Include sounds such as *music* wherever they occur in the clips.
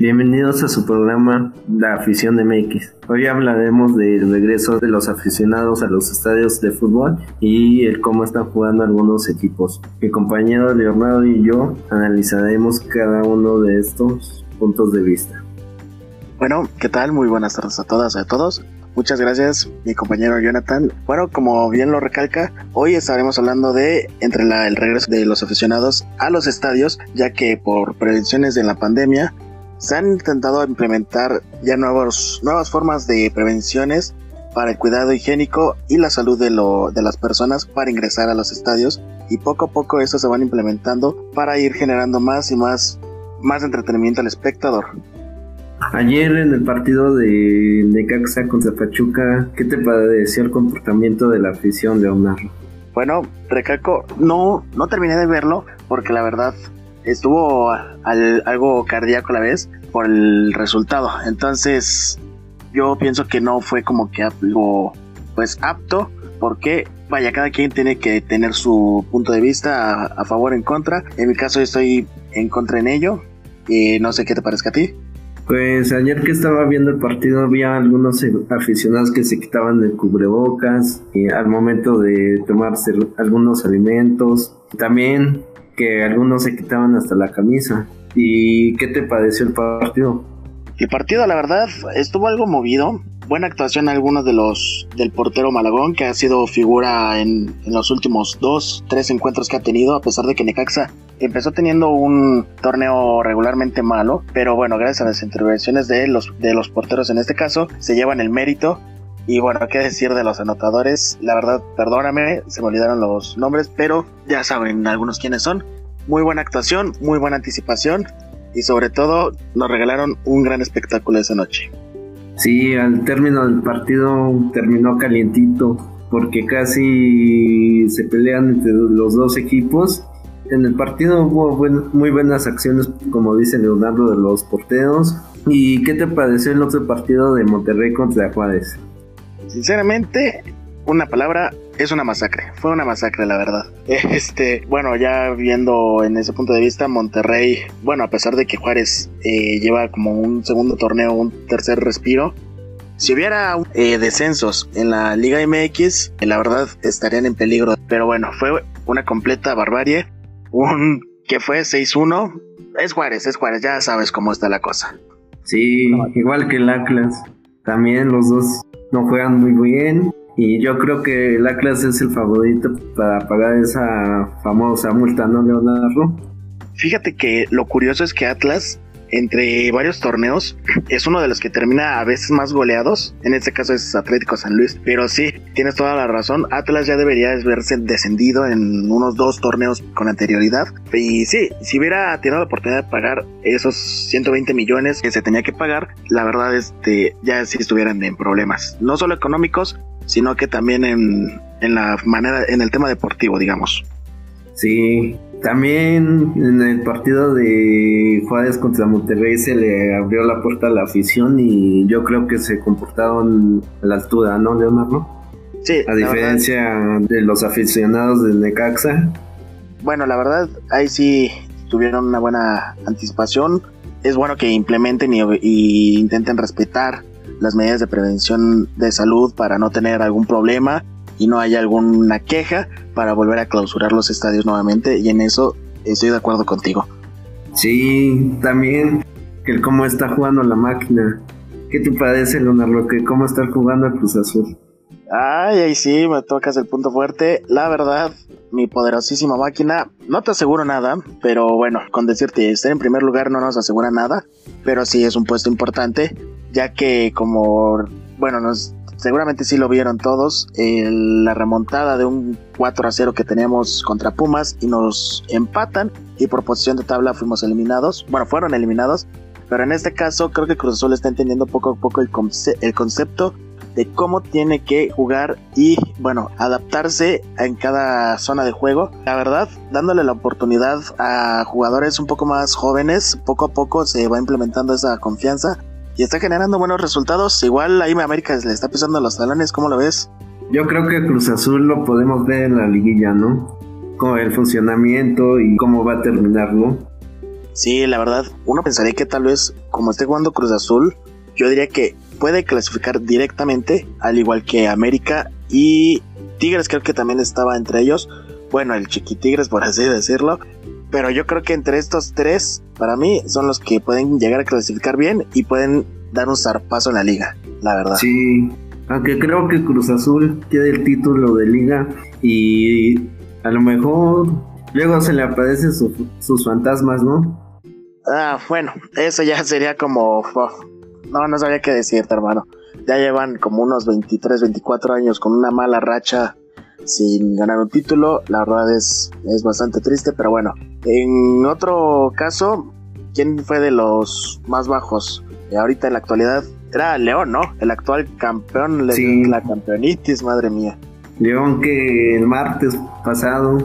Bienvenidos a su programa La Afición de MX. Hoy hablaremos del regreso de los aficionados a los estadios de fútbol y el cómo están jugando algunos equipos. Mi compañero Leonardo y yo analizaremos cada uno de estos puntos de vista. Bueno, ¿qué tal? Muy buenas tardes a todas y a todos. Muchas gracias, mi compañero Jonathan. Bueno, como bien lo recalca, hoy estaremos hablando de entre el regreso de los aficionados a los estadios, ya que por prevenciones de la pandemia se han intentado implementar ya nuevos, nuevas formas de prevenciones para el cuidado higiénico y la salud de, lo, de las personas para ingresar a los estadios y poco a poco esto se van implementando para ir generando más y más, más entretenimiento al espectador. Ayer en el partido de Necaxa contra Pachuca, ¿qué te pareció el comportamiento de la afición, Leonardo? Bueno, recalco, no, no terminé de verlo porque la verdad estuvo algo cardíaco a la vez por el resultado. Entonces, yo pienso que no fue como que algo pues apto porque vaya, cada quien tiene que tener su punto de vista a, favor o en contra. En mi caso estoy en contra en ello. Y no sé qué te parezca a ti. Pues ayer que estaba viendo el partido había algunos aficionados que se quitaban el cubrebocas y al momento de tomarse algunos alimentos. También que algunos se quitaban hasta la camisa. ¿Y qué te pareció el partido? El partido, la verdad, estuvo algo movido. Buena actuación algunos de los del portero Malagón, que ha sido figura en, los últimos dos, tres encuentros que ha tenido, a pesar de que Necaxa empezó teniendo un torneo regularmente malo, pero bueno, gracias a las intervenciones de los, de los porteros en este caso, se llevan el mérito y bueno, qué decir de los anotadores. La verdad, perdóname, se me olvidaron los nombres, pero ya saben algunos quiénes son. Muy buena actuación, muy buena anticipación y sobre todo nos regalaron un gran espectáculo esa noche. Sí, al término del partido terminó calientito porque casi se pelean entre los dos equipos. En el partido hubo muy buenas acciones, como dice Leonardo, de los porteros. ¿Y qué te pareció el otro partido de Monterrey contra Juárez? Sinceramente, una palabra, es una masacre. Fue una masacre, la verdad. *laughs* Este, bueno, ya viendo en ese punto de vista, Monterrey, bueno, a pesar de que Juárez eh, lleva como un segundo torneo, un tercer respiro, si hubiera eh, descensos en la Liga MX, la verdad estarían en peligro. Pero bueno, fue una completa barbarie. Un que fue 6-1. Es Juárez, es Juárez, ya sabes cómo está la cosa. Sí, igual que el Atlas. También los dos no juegan muy bien. Y yo creo que el Atlas es el favorito para pagar esa famosa multa, ¿no, Leonardo? Fíjate que lo curioso es que Atlas entre varios torneos, es uno de los que termina a veces más goleados. En este caso es Atlético San Luis. Pero sí, tienes toda la razón. Atlas ya debería verse descendido en unos dos torneos con anterioridad. Y sí, si hubiera tenido la oportunidad de pagar esos 120 millones que se tenía que pagar, la verdad este, ya sí estuvieran en problemas. No solo económicos, sino que también en, en la manera, en el tema deportivo, digamos. Sí, también en el partido de Juárez contra Monterrey se le abrió la puerta a la afición y yo creo que se comportaron a la altura, ¿no, Leonardo? Sí. A diferencia de los aficionados de Necaxa. Bueno, la verdad, ahí sí tuvieron una buena anticipación. Es bueno que implementen y, y intenten respetar las medidas de prevención de salud para no tener algún problema y no haya alguna queja para volver a clausurar los estadios nuevamente y en eso estoy de acuerdo contigo. Sí, también que cómo está jugando la máquina. ¿Qué te parece, Leonardo? Que cómo está jugando el Cruz Azul. Ay, ahí sí, me tocas el punto fuerte. La verdad, mi poderosísima máquina, no te aseguro nada, pero bueno, con decirte, estar en primer lugar no nos asegura nada, pero sí es un puesto importante, ya que como, bueno, nos seguramente sí lo vieron todos, la remontada de un 4 a 0 que teníamos contra Pumas y nos empatan y por posición de tabla fuimos eliminados, bueno, fueron eliminados, pero en este caso creo que Cruz Azul está entendiendo poco a poco el, el concepto de cómo tiene que jugar y bueno, adaptarse en cada zona de juego. La verdad, dándole la oportunidad a jugadores un poco más jóvenes, poco a poco se va implementando esa confianza y está generando buenos resultados. Igual ahí América le está pisando los talones, ¿cómo lo ves? Yo creo que Cruz Azul lo podemos ver en la liguilla, ¿no? Con el funcionamiento y cómo va a terminarlo. Sí, la verdad, uno pensaría que tal vez, como esté jugando Cruz Azul, yo diría que puede clasificar directamente, al igual que América y Tigres, creo que también estaba entre ellos. Bueno, el Chiquitigres, por así decirlo. Pero yo creo que entre estos tres, para mí, son los que pueden llegar a clasificar bien y pueden dar un zarpazo en la liga, la verdad. Sí, aunque creo que Cruz Azul tiene el título de liga y a lo mejor luego se le aparecen sus fantasmas, ¿no? Ah, bueno, eso ya sería como... no, no sabía qué decirte, hermano. Ya llevan como unos 23, 24 años con una mala racha sin ganar un título. La verdad es, es bastante triste, pero bueno. En otro caso, ¿quién fue de los más bajos? Eh, ahorita en la actualidad era León, ¿no? El actual campeón de la campeonitis, madre mía. León que el martes pasado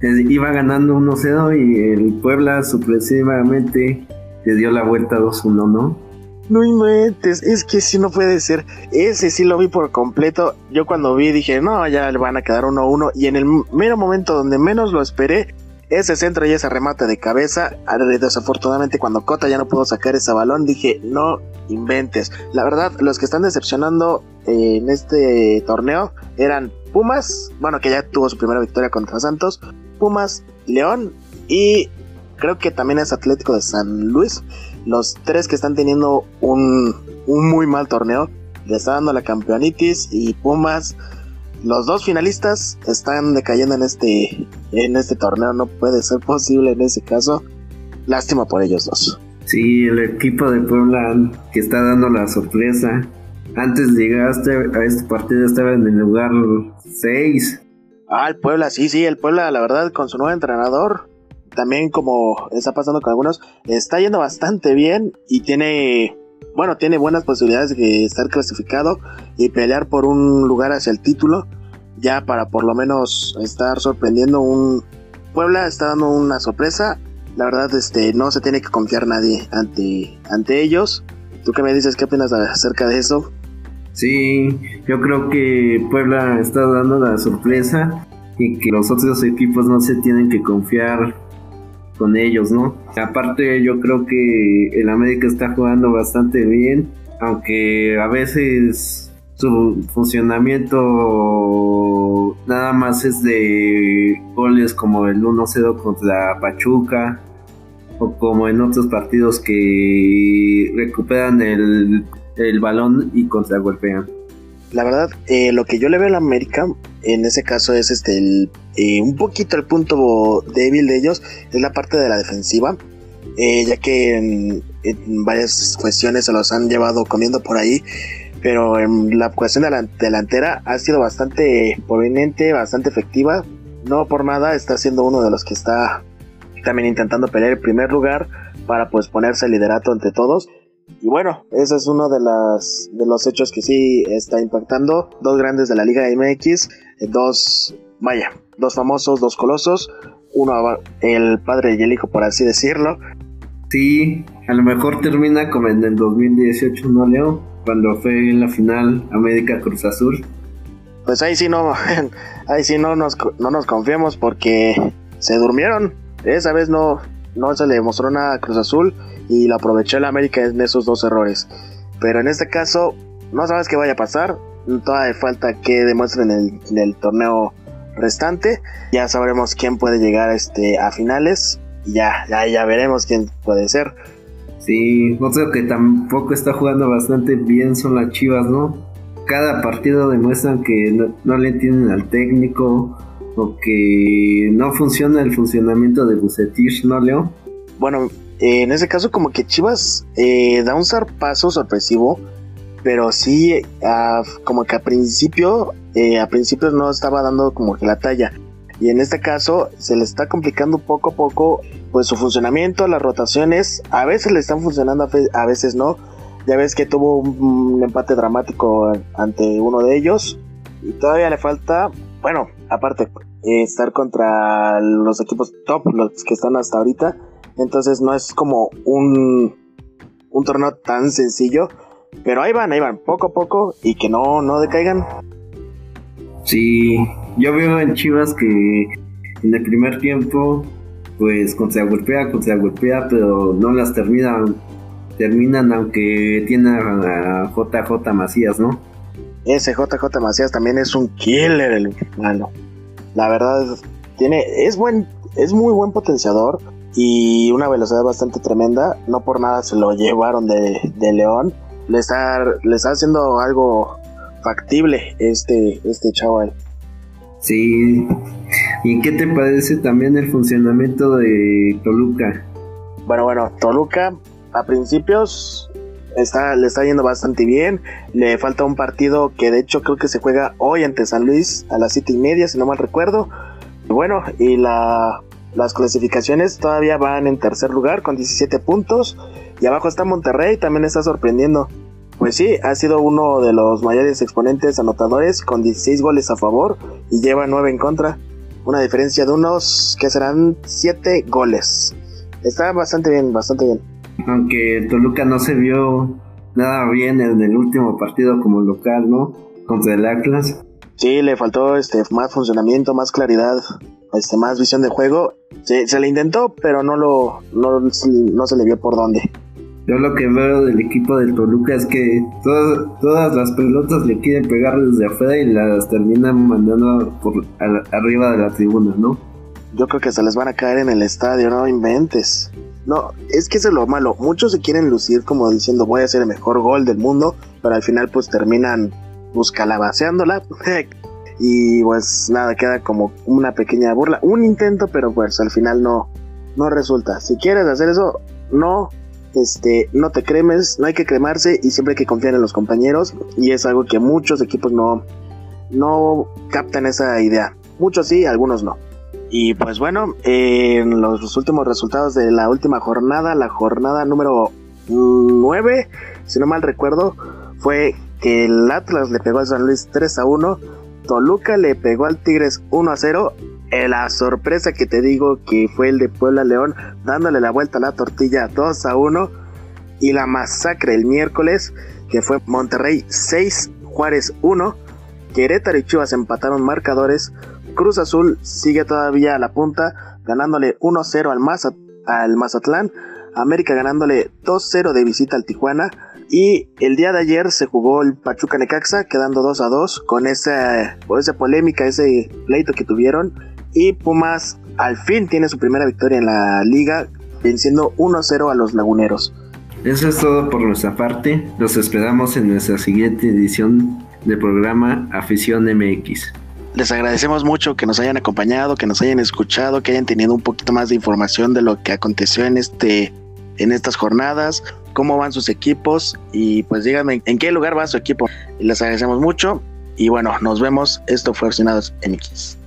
eh, iba ganando 1-0 y el Puebla sorpresivamente le dio la vuelta 2-1, ¿no? No inventes, es que si no puede ser. Ese sí lo vi por completo. Yo cuando vi dije, no, ya le van a quedar 1-1. Y en el mero momento donde menos lo esperé, ese centro y ese remate de cabeza. Desafortunadamente, cuando Cota ya no pudo sacar ese balón, dije, no inventes. La verdad, los que están decepcionando en este torneo eran Pumas, bueno, que ya tuvo su primera victoria contra Santos, Pumas, León y creo que también es Atlético de San Luis. Los tres que están teniendo un, un muy mal torneo. Le está dando la campeonitis y Pumas los dos finalistas están decayendo en este, en este torneo. No puede ser posible en ese caso. Lástima por ellos dos. Sí, el equipo de Puebla que está dando la sorpresa. Antes llegar a este, este partido estaba en el lugar 6. Ah, el Puebla, sí, sí, el Puebla, la verdad, con su nuevo entrenador, también como está pasando con algunos, está yendo bastante bien y tiene bueno, tiene buenas posibilidades de estar clasificado y pelear por un lugar hacia el título, ya para por lo menos estar sorprendiendo un Puebla está dando una sorpresa. La verdad, este, no se tiene que confiar nadie ante, ante ellos. ¿Tú qué me dices? ¿Qué opinas acerca de eso? Sí, yo creo que Puebla está dando la sorpresa y que los otros equipos no se tienen que confiar con ellos, ¿no? Aparte yo creo que el América está jugando bastante bien, aunque a veces su funcionamiento nada más es de goles como el 1-0 contra Pachuca o como en otros partidos que recuperan el, el balón y contragolpean. La verdad, eh, lo que yo le veo a la América en ese caso es este eh, un poquito el punto débil de ellos es la parte de la defensiva, eh, ya que en, varias cuestiones se los han llevado comiendo por ahí, pero en la cuestión de la delantera ha sido bastante proveniente, bastante efectiva. No por nada está siendo uno de los que está también intentando pelear el primer lugar para pues ponerse el liderato entre todos y bueno, ese es uno de, las, de los hechos que sí está impactando. Dos grandes de la Liga MX, eh, dos, vaya, dos famosos, dos colosos, uno el padre y el hijo, por así decirlo. Sí, a lo mejor termina como en el 2018, ¿no, Leo? Cuando fue en la final América Cruz Azul. Pues ahí sí no, *laughs* ahí sí no nos, no nos confiamos porque se durmieron. Esa vez no, no se le mostró nada a Cruz Azul y lo aprovechó el América en esos dos errores. Pero en este caso, no sabes qué vaya a pasar. Todavía falta que demuestren en el, torneo restante. Ya sabremos quién puede llegar este, a finales. Y ya, ya, ya veremos quién puede ser. Sí, otro que tampoco está jugando bastante bien son las Chivas, ¿no? Cada partido demuestran que no, no le entienden al técnico o que no funciona el funcionamiento de Bucetich, ¿no, Leo? Bueno, en ese caso como que Chivas eh, da un zarpazo sorpresivo, pero sí como que a principio, eh, a principios no estaba dando como que la talla. Y en este caso se le está complicando poco a poco pues su funcionamiento, las rotaciones, a veces le están funcionando, a veces no. Ya ves que tuvo un, empate dramático ante uno de ellos y todavía le falta, bueno, aparte, eh, estar contra los equipos top, los que están hasta ahorita entonces no es como un, un torneo tan sencillo. Pero ahí van, ahí van, poco a poco y que no, no decaigan. Sí, yo veo en Chivas que en el primer tiempo pues golpea, contra golpea, pero no las terminan, terminan aunque tiene a JJ Macías, ¿no? Ese JJ Macías también es un killer, el malo. La verdad, tiene, es buen, es muy buen potenciador y una velocidad bastante tremenda. No por nada se lo llevaron de, de León. Le está, le está haciendo algo factible este, este chaval. Sí. ¿Y qué te parece también el funcionamiento de Toluca? Bueno, bueno, Toluca a principios está, le está yendo bastante bien. Le falta un partido que de hecho creo que se juega hoy ante San Luis a las siete y media, si no mal recuerdo. Bueno, y la, las clasificaciones todavía van en tercer lugar con 17 puntos. Y abajo está Monterrey, también está sorprendiendo. Pues sí, ha sido uno de los mayores exponentes anotadores con 16 goles a favor y lleva 9 en contra. Una diferencia de unos que serán 7 goles. Está bastante bien, bastante bien. Aunque Toluca no se vio nada bien en el último partido como local, ¿no? Contra el Atlas. Sí, le faltó este más funcionamiento, más claridad, este más visión de juego. Se, se le intentó, pero no lo no, no se le vio por dónde. Yo lo que veo del equipo del Toluca es que todas, las pelotas le quieren pegar desde afuera y las terminan mandando por arriba de la tribuna, ¿no? Yo creo que se les van a caer en el estadio, no inventes. No, es que eso es lo malo. Muchos se quieren lucir como diciendo voy a hacer el mejor gol del mundo, pero al final pues terminan calabaceándola. *laughs* y pues nada, queda como una pequeña burla. Un intento, pero pues al final no, no resulta. Si quieres hacer eso, no este, no te cremes, no hay que cremarse y siempre hay que confiar en los compañeros y es algo que muchos equipos no, no captan esa idea. Muchos sí, algunos no. Y pues bueno, en los últimos resultados de la última jornada, la jornada número 9, si no mal recuerdo, fue que el Atlas le pegó a San Luis 3 a 1, Toluca le pegó al Tigres 1 a 0 eh, la sorpresa que te digo que fue el de Puebla León dándole la vuelta a la tortilla 2 a 1 y la masacre el miércoles que fue Monterrey 6 Juárez 1 Querétaro y Chivas empataron marcadores Cruz Azul sigue todavía a la punta ganándole 1-0 al, al Mazatlán América ganándole 2-0 de visita al Tijuana y el día de ayer se jugó el Pachuca Necaxa quedando 2 a 2 con esa, con esa polémica, ese pleito que tuvieron y Pumas al fin tiene su primera victoria en la liga, venciendo 1-0 a los laguneros. Eso es todo por nuestra parte. Los esperamos en nuestra siguiente edición del programa Afición MX. Les agradecemos mucho que nos hayan acompañado, que nos hayan escuchado, que hayan tenido un poquito más de información de lo que aconteció en este en estas jornadas, cómo van sus equipos y pues díganme en qué lugar va su equipo. Les agradecemos mucho y bueno, nos vemos. Esto fue Aficionados MX.